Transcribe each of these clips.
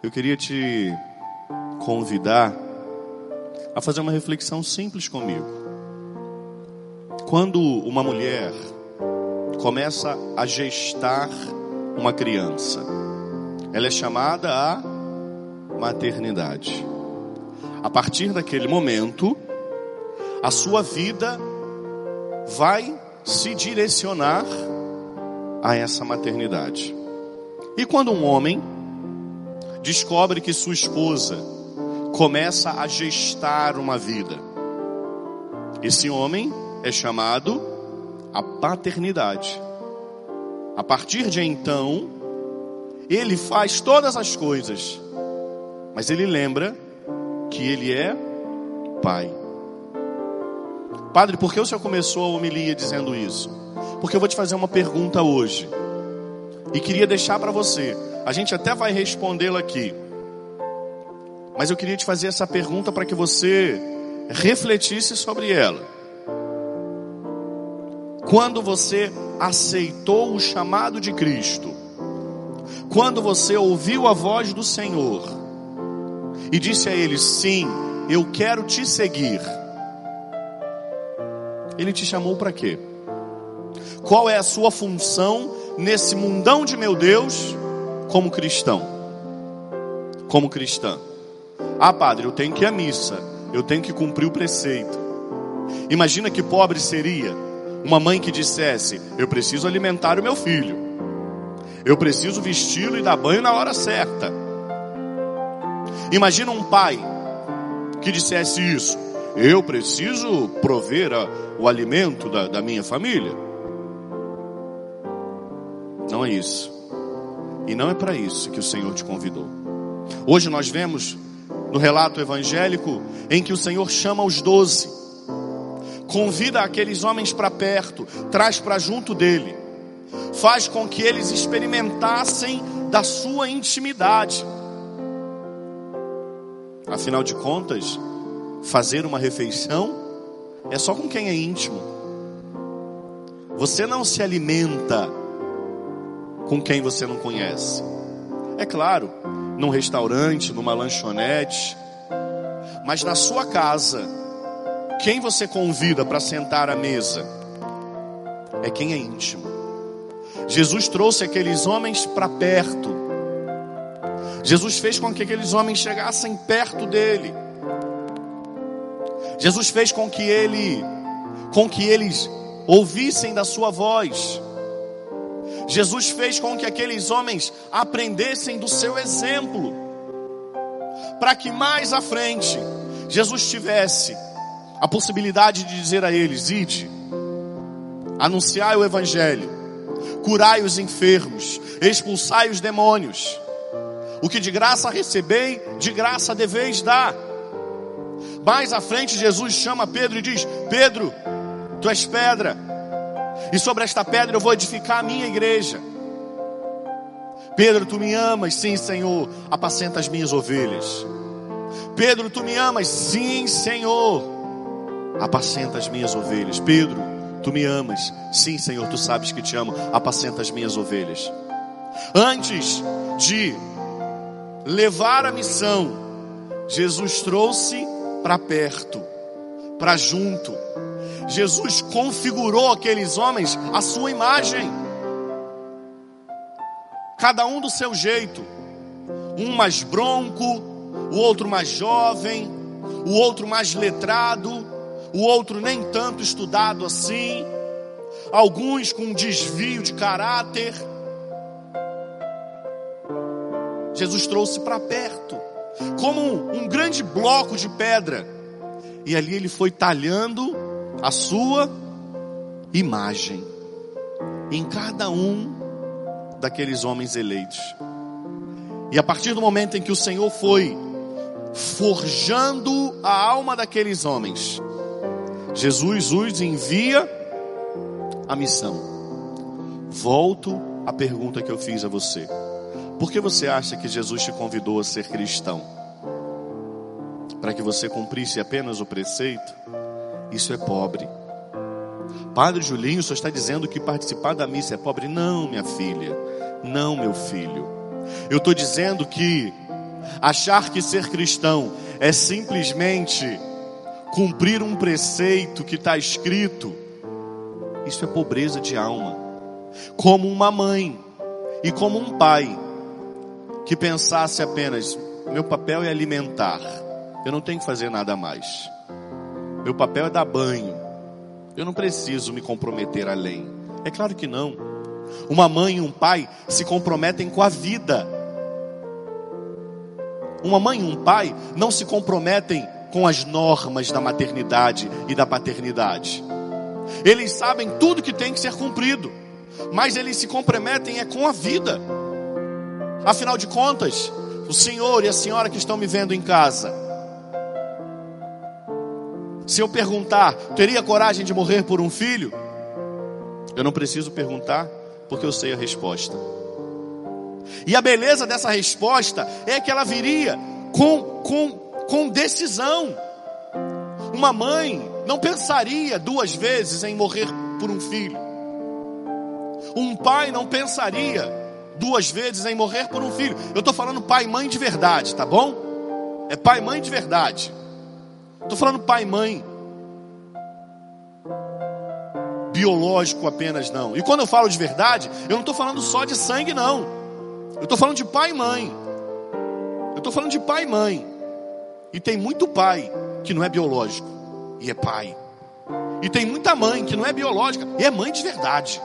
eu queria te convidar a fazer uma reflexão simples comigo. Quando uma mulher começa a gestar uma criança, ela é chamada a maternidade. A partir daquele momento, a sua vida vai se direcionar a essa maternidade. E quando um homem descobre que sua esposa começa a gestar uma vida. Esse homem é chamado a paternidade. A partir de então, ele faz todas as coisas, mas ele lembra que ele é pai. Padre, por que o senhor começou a homilia dizendo isso? Porque eu vou te fazer uma pergunta hoje. E queria deixar para você. A gente até vai respondê-la aqui. Mas eu queria te fazer essa pergunta para que você refletisse sobre ela. Quando você aceitou o chamado de Cristo, quando você ouviu a voz do Senhor e disse a Ele: Sim, eu quero te seguir, Ele te chamou para quê? Qual é a sua função nesse mundão de meu Deus como cristão? Como cristã. Ah, padre, eu tenho que ir à missa, eu tenho que cumprir o preceito. Imagina que pobre seria uma mãe que dissesse: Eu preciso alimentar o meu filho, eu preciso vesti-lo e dar banho na hora certa. Imagina um pai que dissesse isso: Eu preciso prover a, o alimento da, da minha família. Não é isso. E não é para isso que o Senhor te convidou. Hoje nós vemos no relato evangélico em que o Senhor chama os doze, convida aqueles homens para perto, traz para junto dele, faz com que eles experimentassem da sua intimidade. Afinal de contas, fazer uma refeição é só com quem é íntimo. Você não se alimenta com quem você não conhece. É claro, num restaurante, numa lanchonete, mas na sua casa, quem você convida para sentar à mesa é quem é íntimo. Jesus trouxe aqueles homens para perto. Jesus fez com que aqueles homens chegassem perto dele. Jesus fez com que ele com que eles ouvissem da sua voz. Jesus fez com que aqueles homens aprendessem do seu exemplo, para que mais à frente Jesus tivesse a possibilidade de dizer a eles: ide, anunciai o Evangelho, curai os enfermos, expulsai os demônios. O que de graça recebei, de graça deveis dar. Mais à frente, Jesus chama Pedro e diz: Pedro, tu és pedra, e sobre esta pedra eu vou edificar a minha igreja. Pedro, tu me amas? Sim, Senhor. Apacenta as minhas ovelhas. Pedro, tu me amas? Sim, Senhor. Apacenta as minhas ovelhas. Pedro, tu me amas? Sim, Senhor, tu sabes que te amo. Apacenta as minhas ovelhas. Antes de levar a missão, Jesus trouxe para perto, para junto Jesus configurou aqueles homens à sua imagem, cada um do seu jeito, um mais bronco, o outro mais jovem, o outro mais letrado, o outro nem tanto estudado assim, alguns com um desvio de caráter. Jesus trouxe para perto, como um, um grande bloco de pedra, e ali ele foi talhando a sua imagem em cada um daqueles homens eleitos. E a partir do momento em que o Senhor foi forjando a alma daqueles homens, Jesus os envia a missão. Volto à pergunta que eu fiz a você. Por que você acha que Jesus te convidou a ser cristão? Para que você cumprisse apenas o preceito? Isso é pobre. Padre Julinho só está dizendo que participar da missa é pobre. Não, minha filha. Não, meu filho. Eu estou dizendo que Achar que ser cristão é simplesmente cumprir um preceito que está escrito, isso é pobreza de alma. Como uma mãe e como um pai que pensasse apenas: meu papel é alimentar, eu não tenho que fazer nada mais. Meu papel é dar banho, eu não preciso me comprometer além. É claro que não. Uma mãe e um pai se comprometem com a vida. Uma mãe e um pai não se comprometem com as normas da maternidade e da paternidade. Eles sabem tudo que tem que ser cumprido, mas eles se comprometem é com a vida. Afinal de contas, o senhor e a senhora que estão me vendo em casa, se eu perguntar, teria coragem de morrer por um filho? Eu não preciso perguntar, porque eu sei a resposta. E a beleza dessa resposta é que ela viria com, com, com decisão. Uma mãe não pensaria duas vezes em morrer por um filho. Um pai não pensaria duas vezes em morrer por um filho. Eu estou falando pai e mãe de verdade, tá bom? É pai e mãe de verdade. Estou falando pai e mãe. Biológico apenas não. E quando eu falo de verdade, eu não estou falando só de sangue, não. Eu estou falando de pai e mãe. Eu estou falando de pai e mãe. E tem muito pai que não é biológico e é pai. E tem muita mãe que não é biológica e é mãe de verdade.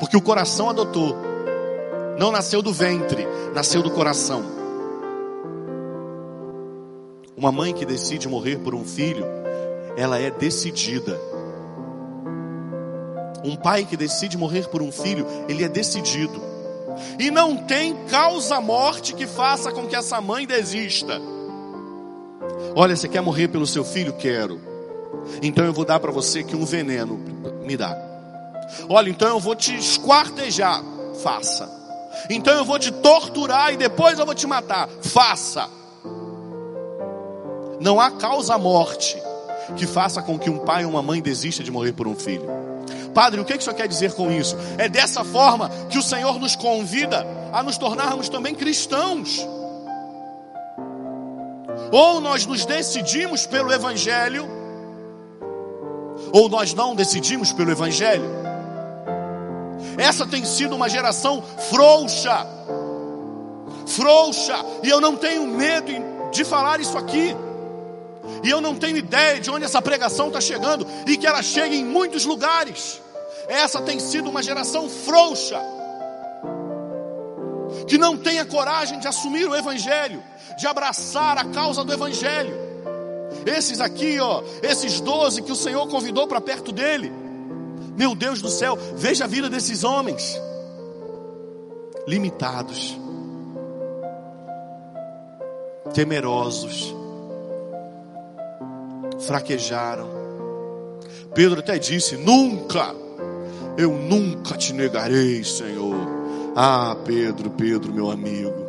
Porque o coração adotou. Não nasceu do ventre, nasceu do coração. Uma mãe que decide morrer por um filho, ela é decidida. Um pai que decide morrer por um filho, ele é decidido. E não tem causa-morte que faça com que essa mãe desista. Olha, você quer morrer pelo seu filho? Quero. Então eu vou dar para você que um veneno me dá. Olha, então eu vou te esquartejar. Faça. Então eu vou te torturar e depois eu vou te matar. Faça. Não há causa-morte que faça com que um pai ou uma mãe desista de morrer por um filho. Padre, o que isso quer dizer com isso? É dessa forma que o Senhor nos convida a nos tornarmos também cristãos. Ou nós nos decidimos pelo Evangelho, ou nós não decidimos pelo Evangelho. Essa tem sido uma geração frouxa, frouxa, e eu não tenho medo de falar isso aqui. E eu não tenho ideia de onde essa pregação está chegando e que ela chega em muitos lugares. Essa tem sido uma geração frouxa, que não tem a coragem de assumir o Evangelho, de abraçar a causa do Evangelho. Esses aqui, ó, esses doze que o Senhor convidou para perto dele. Meu Deus do céu, veja a vida desses homens, limitados, temerosos fraquejaram. Pedro até disse: Nunca, eu nunca te negarei, Senhor. Ah, Pedro, Pedro, meu amigo,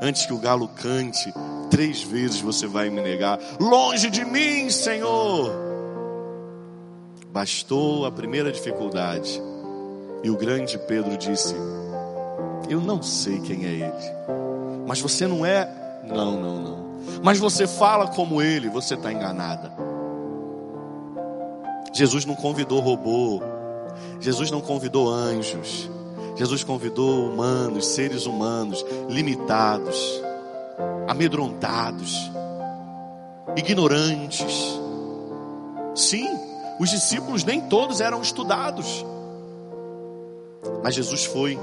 antes que o galo cante, três vezes você vai me negar. Longe de mim, Senhor. Bastou a primeira dificuldade. E o grande Pedro disse: Eu não sei quem é ele. Mas você não é. Não, não, não. Mas você fala como ele, você está enganada. Jesus não convidou robô. Jesus não convidou anjos. Jesus convidou humanos, seres humanos, limitados, amedrontados, ignorantes. Sim, os discípulos nem todos eram estudados. Mas Jesus foi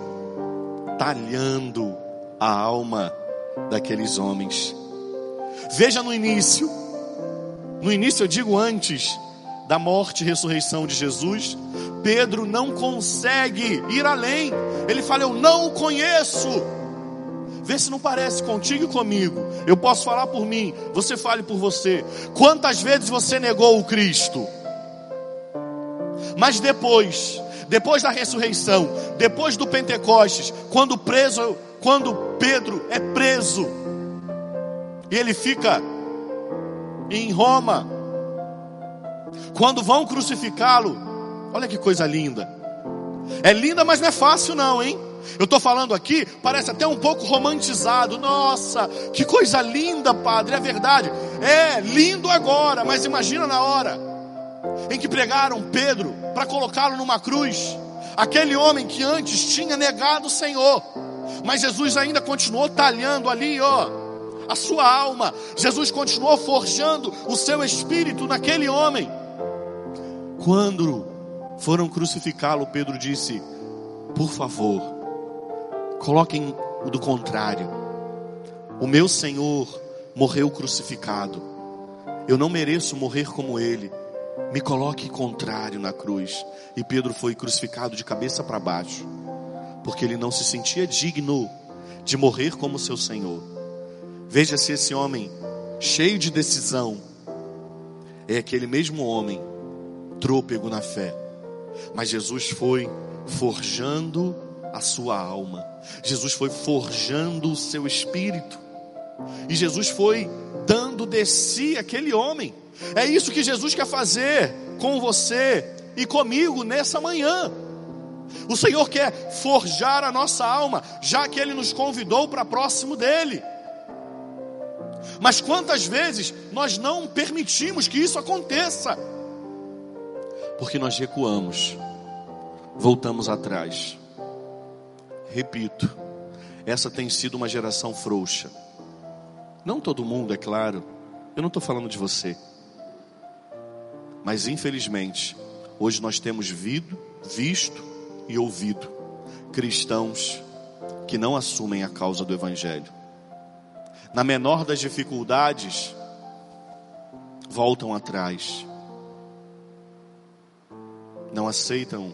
talhando a alma daqueles homens. Veja no início, no início eu digo antes, da morte e ressurreição de Jesus, Pedro não consegue ir além. Ele fala: Eu não o conheço. Vê se não parece contigo e comigo. Eu posso falar por mim, você fale por você. Quantas vezes você negou o Cristo? Mas depois, depois da ressurreição, depois do Pentecostes, quando preso, quando Pedro é preso, e ele fica em Roma, quando vão crucificá-lo, olha que coisa linda. É linda, mas não é fácil, não, hein? Eu estou falando aqui, parece até um pouco romantizado. Nossa, que coisa linda, Padre, é verdade. É lindo agora, mas imagina na hora em que pregaram Pedro para colocá-lo numa cruz. Aquele homem que antes tinha negado o Senhor, mas Jesus ainda continuou talhando ali, ó, a sua alma. Jesus continuou forjando o seu espírito naquele homem. Quando foram crucificá-lo, Pedro disse: Por favor, coloquem o do contrário. O meu Senhor morreu crucificado. Eu não mereço morrer como ele. Me coloque contrário na cruz. E Pedro foi crucificado de cabeça para baixo, porque ele não se sentia digno de morrer como seu Senhor. Veja se esse homem, cheio de decisão, é aquele mesmo homem trôpego na fé. Mas Jesus foi forjando a sua alma. Jesus foi forjando o seu espírito. E Jesus foi dando de si aquele homem. É isso que Jesus quer fazer com você e comigo nessa manhã. O Senhor quer forjar a nossa alma, já que Ele nos convidou para próximo dEle. Mas quantas vezes nós não permitimos que isso aconteça? Porque nós recuamos, voltamos atrás. Repito, essa tem sido uma geração frouxa. Não todo mundo, é claro. Eu não estou falando de você. Mas infelizmente, hoje nós temos vido, visto e ouvido cristãos que não assumem a causa do Evangelho. Na menor das dificuldades, voltam atrás. Não aceitam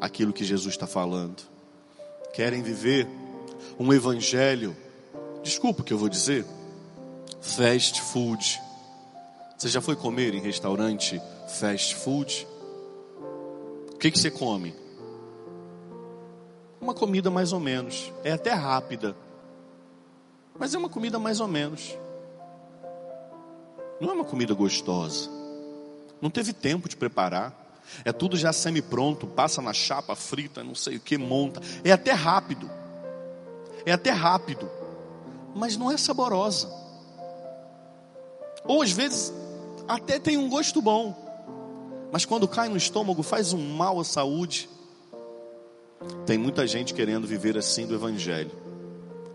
aquilo que Jesus está falando. Querem viver um Evangelho, desculpa o que eu vou dizer, fast food você já foi comer em restaurante fast food? O que, que você come? Uma comida mais ou menos. É até rápida. Mas é uma comida mais ou menos. Não é uma comida gostosa. Não teve tempo de preparar. É tudo já semi-pronto, passa na chapa, frita, não sei o que, monta. É até rápido. É até rápido. Mas não é saborosa. Ou às vezes até tem um gosto bom, mas quando cai no estômago faz um mal à saúde. Tem muita gente querendo viver assim do Evangelho.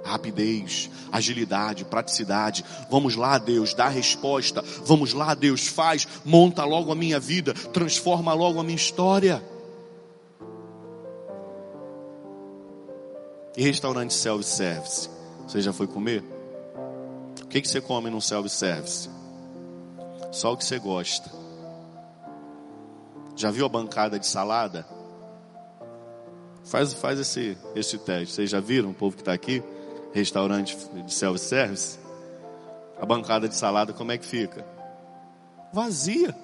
Rapidez, agilidade, praticidade. Vamos lá, Deus, dá resposta. Vamos lá, Deus, faz, monta logo a minha vida, transforma logo a minha história. E restaurante self-service? Você já foi comer? O que, que você come no self-service? Só o que você gosta. Já viu a bancada de salada? Faz, faz esse, esse teste. Vocês já viram o povo que está aqui? Restaurante de self-service? A bancada de salada, como é que fica? Vazia.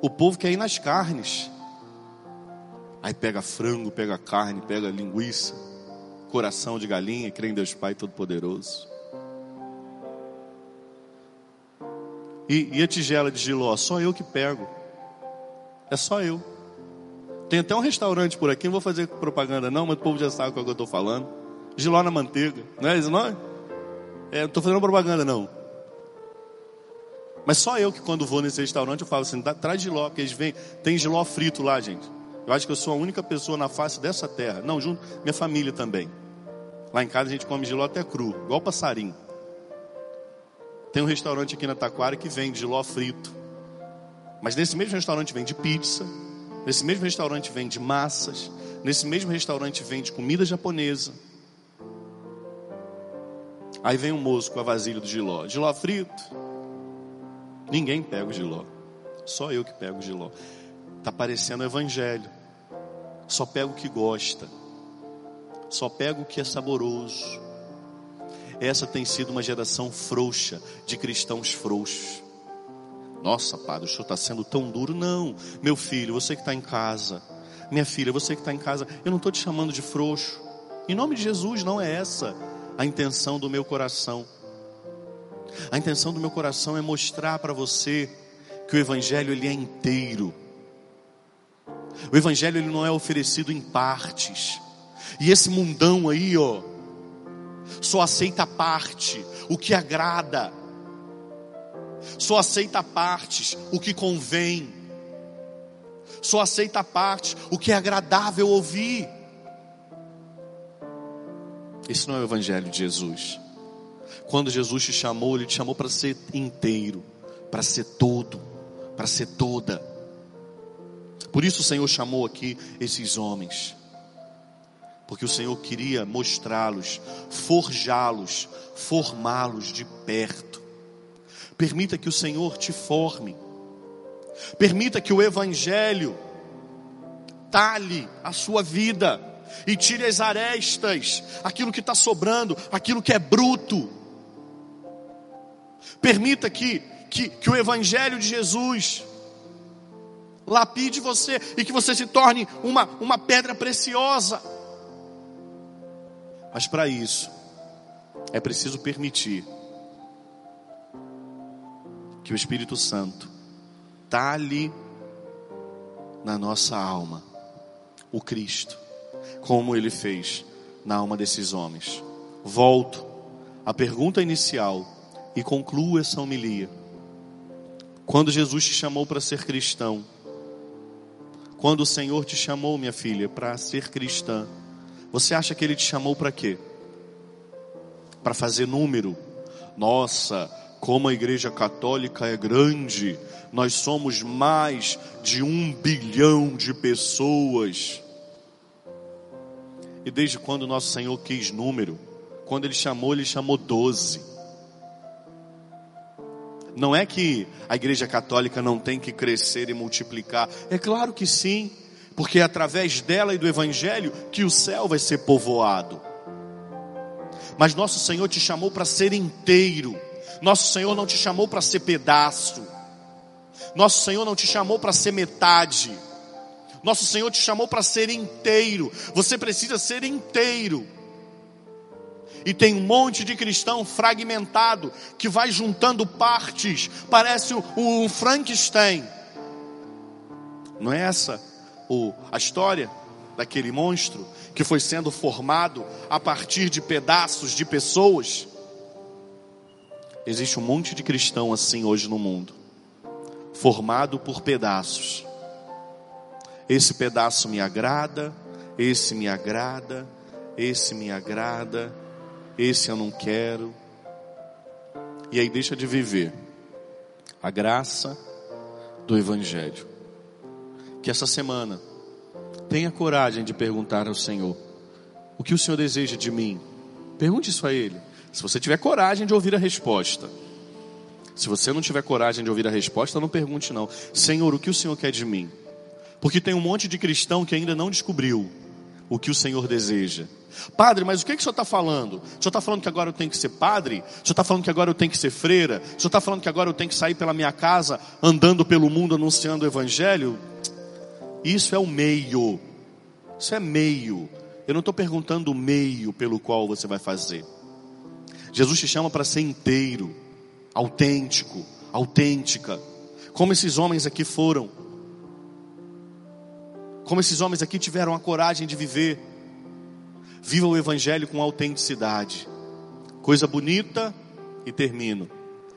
O povo quer ir nas carnes. Aí pega frango, pega carne, pega linguiça, coração de galinha, crê em Deus Pai Todo-Poderoso. E, e a tigela de giló? Só eu que pego. É só eu. Tem até um restaurante por aqui, não vou fazer propaganda não, mas o povo já sabe qual que eu estou falando. Giló na manteiga, não é isso não? É, não estou fazendo propaganda não. Mas só eu que quando vou nesse restaurante eu falo assim, traz giló, porque eles vêm, tem giló frito lá, gente. Eu acho que eu sou a única pessoa na face dessa terra. Não, junto, minha família também. Lá em casa a gente come giló até cru, igual passarinho. Tem um restaurante aqui na Taquara que vende giló frito. Mas nesse mesmo restaurante vende pizza. Nesse mesmo restaurante vende massas. Nesse mesmo restaurante vende comida japonesa. Aí vem um moço com a vasilha do giló. Giló frito. Ninguém pega o giló. Só eu que pego o giló. Está parecendo o evangelho. Só pego o que gosta. Só pego o que é saboroso. Essa tem sido uma geração frouxa, de cristãos frouxos. Nossa, padre, o senhor está sendo tão duro. Não, meu filho, você que está em casa, minha filha, você que está em casa, eu não estou te chamando de frouxo. Em nome de Jesus, não é essa a intenção do meu coração. A intenção do meu coração é mostrar para você que o evangelho ele é inteiro. O evangelho ele não é oferecido em partes. E esse mundão aí, ó, só aceita parte, o que agrada, só aceita partes, o que convém, só aceita partes, o que é agradável ouvir. Esse não é o Evangelho de Jesus. Quando Jesus te chamou, Ele te chamou para ser inteiro, para ser todo, para ser toda. Por isso o Senhor chamou aqui esses homens porque o Senhor queria mostrá-los, forjá-los, formá-los de perto. Permita que o Senhor te forme. Permita que o Evangelho talhe a sua vida e tire as arestas, aquilo que está sobrando, aquilo que é bruto. Permita que, que, que o Evangelho de Jesus lapide você e que você se torne uma, uma pedra preciosa. Mas para isso, é preciso permitir que o Espírito Santo talhe na nossa alma o Cristo, como ele fez na alma desses homens. Volto à pergunta inicial e concluo essa homilia. Quando Jesus te chamou para ser cristão, quando o Senhor te chamou, minha filha, para ser cristã, você acha que ele te chamou para quê? Para fazer número? Nossa, como a igreja católica é grande, nós somos mais de um bilhão de pessoas. E desde quando nosso Senhor quis número, quando Ele chamou, Ele chamou doze. Não é que a igreja católica não tem que crescer e multiplicar, é claro que sim porque é através dela e do Evangelho que o céu vai ser povoado. Mas nosso Senhor te chamou para ser inteiro, nosso Senhor não te chamou para ser pedaço, nosso Senhor não te chamou para ser metade, nosso Senhor te chamou para ser inteiro, você precisa ser inteiro. E tem um monte de cristão fragmentado que vai juntando partes, parece um Frankenstein. Não é essa o, a história daquele monstro que foi sendo formado a partir de pedaços de pessoas. Existe um monte de cristão assim hoje no mundo, formado por pedaços. Esse pedaço me agrada, esse me agrada, esse me agrada, esse eu não quero. E aí deixa de viver a graça do Evangelho que essa semana tenha coragem de perguntar ao Senhor: o que o Senhor deseja de mim? Pergunte isso a Ele. Se você tiver coragem de ouvir a resposta. Se você não tiver coragem de ouvir a resposta, não pergunte não. Senhor, o que o Senhor quer de mim? Porque tem um monte de cristão que ainda não descobriu o que o Senhor deseja. Padre, mas o que, que o senhor está falando? O senhor está falando que agora eu tenho que ser padre? O senhor está falando que agora eu tenho que ser freira? O senhor está falando que agora eu tenho que sair pela minha casa, andando pelo mundo, anunciando o Evangelho? Isso é o meio. Isso é meio. Eu não estou perguntando o meio pelo qual você vai fazer. Jesus te chama para ser inteiro, autêntico, autêntica. Como esses homens aqui foram. Como esses homens aqui tiveram a coragem de viver. Viva o Evangelho com autenticidade. Coisa bonita e termino.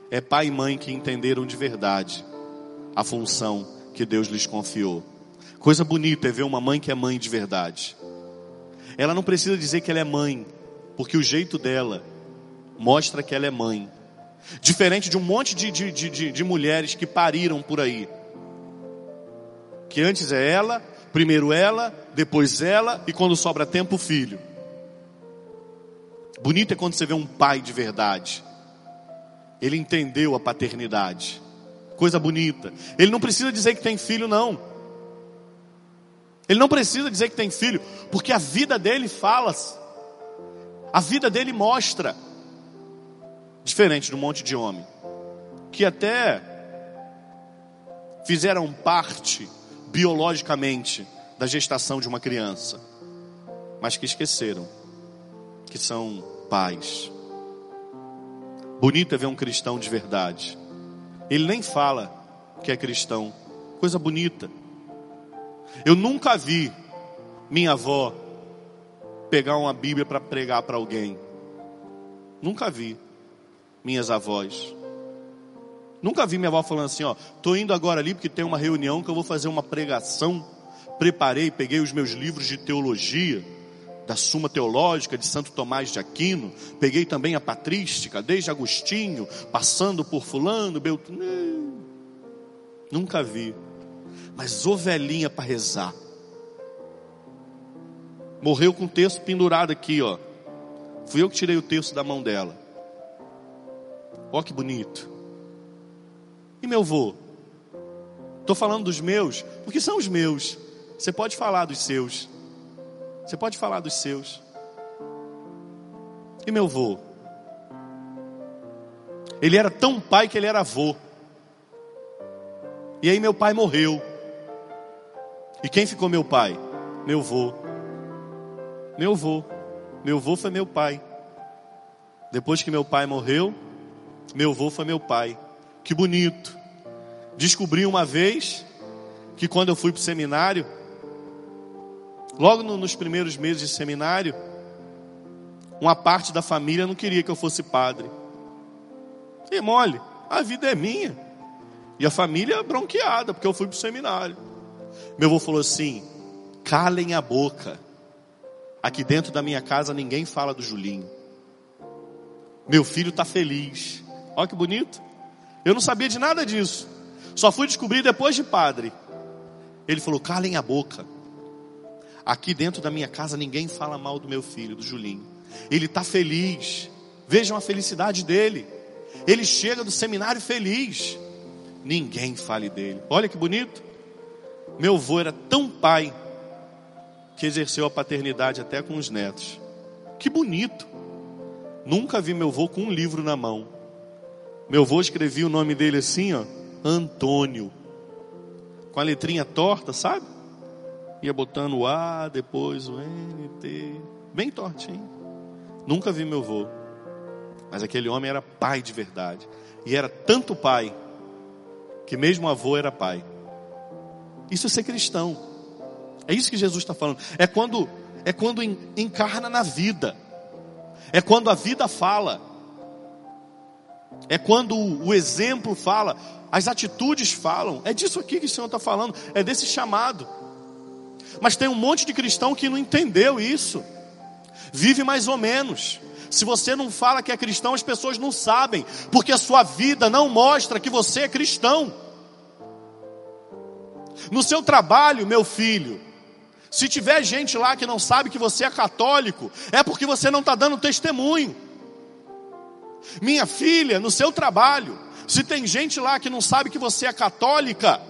É pai e mãe que entenderam de verdade a função que Deus lhes confiou. Coisa bonita é ver uma mãe que é mãe de verdade. Ela não precisa dizer que ela é mãe, porque o jeito dela mostra que ela é mãe. Diferente de um monte de, de, de, de mulheres que pariram por aí. Que antes é ela, primeiro ela, depois ela e quando sobra tempo o filho. Bonito é quando você vê um pai de verdade. Ele entendeu a paternidade. Coisa bonita. Ele não precisa dizer que tem filho, não. Ele não precisa dizer que tem filho, porque a vida dele fala, a vida dele mostra, diferente de um monte de homem, que até fizeram parte biologicamente da gestação de uma criança, mas que esqueceram que são pais. Bonito é ver um cristão de verdade. Ele nem fala que é cristão, coisa bonita. Eu nunca vi minha avó pegar uma Bíblia para pregar para alguém. Nunca vi minhas avós. Nunca vi minha avó falando assim, ó, tô indo agora ali porque tem uma reunião que eu vou fazer uma pregação. Preparei, peguei os meus livros de teologia, da Suma Teológica de Santo Tomás de Aquino, peguei também a patrística, desde Agostinho, passando por fulano, Beltrano. Nunca vi. Mas ovelhinha para rezar. Morreu com o texto pendurado aqui, ó. Fui eu que tirei o texto da mão dela. Ó que bonito. E meu avô? Estou falando dos meus, porque são os meus. Você pode falar dos seus. Você pode falar dos seus. E meu avô? Ele era tão pai que ele era avô. E aí meu pai morreu. E quem ficou meu pai? Meu avô. Meu avô. Meu avô foi meu pai. Depois que meu pai morreu, meu avô foi meu pai. Que bonito. Descobri uma vez que quando eu fui para o seminário, logo no, nos primeiros meses de seminário, uma parte da família não queria que eu fosse padre. E mole, a vida é minha. E a família bronqueada, porque eu fui para o seminário. Meu avô falou assim: calem a boca. Aqui dentro da minha casa ninguém fala do Julinho. Meu filho está feliz. Olha que bonito. Eu não sabia de nada disso. Só fui descobrir depois de padre. Ele falou: calem a boca. Aqui dentro da minha casa ninguém fala mal do meu filho, do Julinho. Ele está feliz. Vejam a felicidade dele. Ele chega do seminário feliz. Ninguém fale dele. Olha que bonito. Meu avô era tão pai que exerceu a paternidade até com os netos. Que bonito. Nunca vi meu avô com um livro na mão. Meu avô escrevia o nome dele assim, ó, Antônio. Com a letrinha torta, sabe? Ia botando o A, depois o N, T. Bem tortinho. Nunca vi meu avô. Mas aquele homem era pai de verdade. E era tanto pai, que mesmo avô era pai. Isso é ser cristão. É isso que Jesus está falando. É quando, é quando encarna na vida. É quando a vida fala. É quando o exemplo fala. As atitudes falam. É disso aqui que o Senhor está falando. É desse chamado. Mas tem um monte de cristão que não entendeu isso. Vive mais ou menos. Se você não fala que é cristão, as pessoas não sabem, porque a sua vida não mostra que você é cristão. No seu trabalho, meu filho, se tiver gente lá que não sabe que você é católico, é porque você não está dando testemunho. Minha filha, no seu trabalho, se tem gente lá que não sabe que você é católica,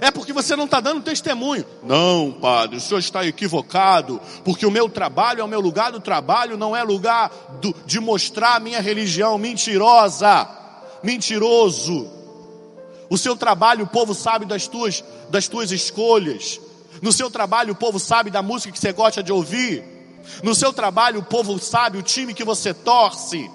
é porque você não está dando testemunho. Não, padre, o senhor está equivocado, porque o meu trabalho é o meu lugar do trabalho, não é lugar do, de mostrar a minha religião mentirosa, mentiroso. O seu trabalho, o povo sabe das tuas, das tuas escolhas. No seu trabalho, o povo sabe da música que você gosta de ouvir. No seu trabalho, o povo sabe o time que você torce.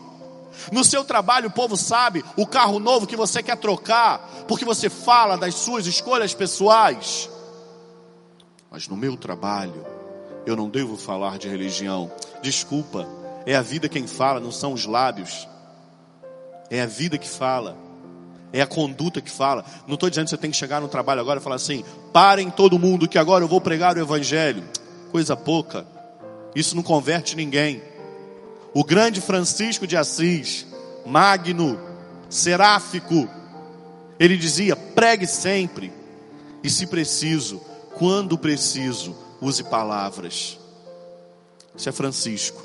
No seu trabalho, o povo sabe o carro novo que você quer trocar, porque você fala das suas escolhas pessoais. Mas no meu trabalho, eu não devo falar de religião. Desculpa, é a vida quem fala, não são os lábios. É a vida que fala. É a conduta que fala. Não estou dizendo que você tem que chegar no trabalho agora e falar assim: parem todo mundo que agora eu vou pregar o Evangelho. Coisa pouca. Isso não converte ninguém. O grande Francisco de Assis, magno, seráfico, ele dizia: pregue sempre, e se preciso, quando preciso, use palavras. Isso é Francisco,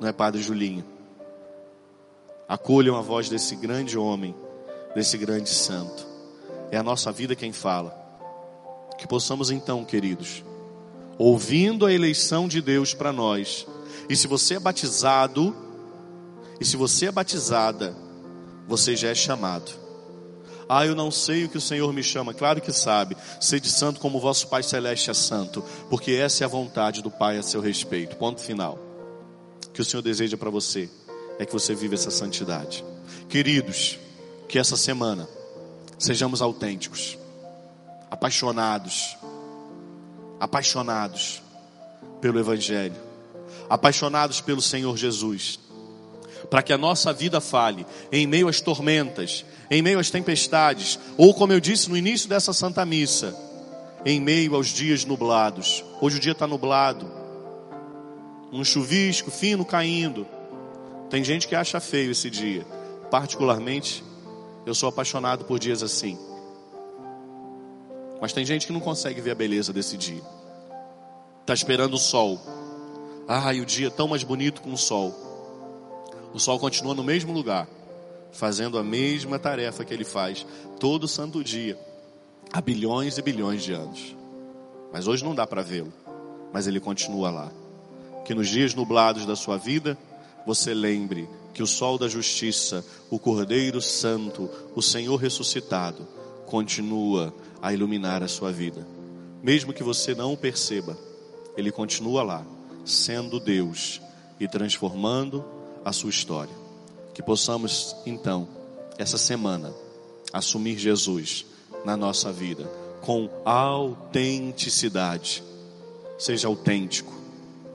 não é Padre Julinho. Acolham a voz desse grande homem, desse grande santo. É a nossa vida quem fala. Que possamos então, queridos, ouvindo a eleição de Deus para nós, e se você é batizado, e se você é batizada, você já é chamado. Ah, eu não sei o que o Senhor me chama. Claro que sabe. Sede santo como o vosso Pai Celeste é santo. Porque essa é a vontade do Pai a seu respeito. Ponto final. O que o Senhor deseja para você é que você viva essa santidade. Queridos, que essa semana sejamos autênticos, apaixonados, apaixonados pelo Evangelho apaixonados pelo Senhor Jesus, para que a nossa vida fale em meio às tormentas, em meio às tempestades, ou como eu disse no início dessa Santa Missa, em meio aos dias nublados. Hoje o dia está nublado, um chuvisco fino caindo. Tem gente que acha feio esse dia. Particularmente, eu sou apaixonado por dias assim. Mas tem gente que não consegue ver a beleza desse dia. Está esperando o sol. Ah, e o dia é tão mais bonito com o sol. O sol continua no mesmo lugar, fazendo a mesma tarefa que ele faz todo santo dia, há bilhões e bilhões de anos. Mas hoje não dá para vê-lo, mas ele continua lá. Que nos dias nublados da sua vida, você lembre que o sol da justiça, o Cordeiro Santo, o Senhor ressuscitado, continua a iluminar a sua vida. Mesmo que você não o perceba, ele continua lá, sendo Deus e transformando a sua história. Que possamos, então, essa semana, assumir Jesus na nossa vida com autenticidade. Seja autêntico,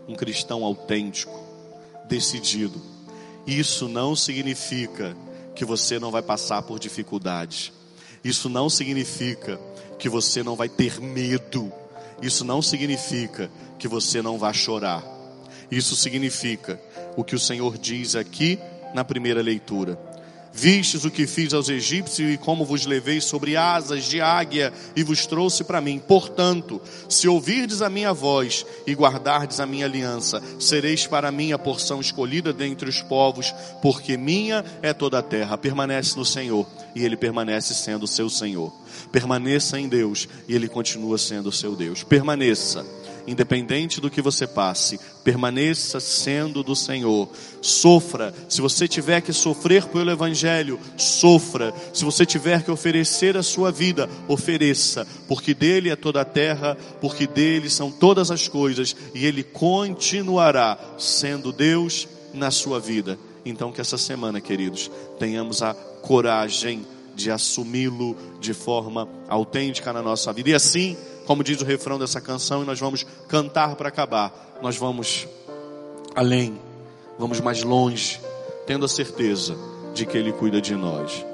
um cristão autêntico, decidido. Isso não significa que você não vai passar por dificuldades. Isso não significa que você não vai ter medo. Isso não significa que você não vai chorar. Isso significa o que o Senhor diz aqui na primeira leitura Vistes o que fiz aos egípcios e como vos levei sobre asas de águia e vos trouxe para mim. Portanto, se ouvirdes a minha voz e guardardes a minha aliança, sereis para mim a porção escolhida dentre os povos, porque minha é toda a terra. Permanece no Senhor e ele permanece sendo seu Senhor. Permaneça em Deus e ele continua sendo seu Deus. Permaneça independente do que você passe, permaneça sendo do Senhor. Sofra, se você tiver que sofrer pelo Evangelho, sofra. Se você tiver que oferecer a sua vida, ofereça, porque dele é toda a terra, porque dele são todas as coisas, e ele continuará sendo Deus na sua vida. Então, que essa semana, queridos, tenhamos a coragem de assumi-lo de forma autêntica na nossa vida. E assim, como diz o refrão dessa canção, e nós vamos cantar para acabar. Nós vamos além, vamos mais longe, tendo a certeza de que Ele cuida de nós.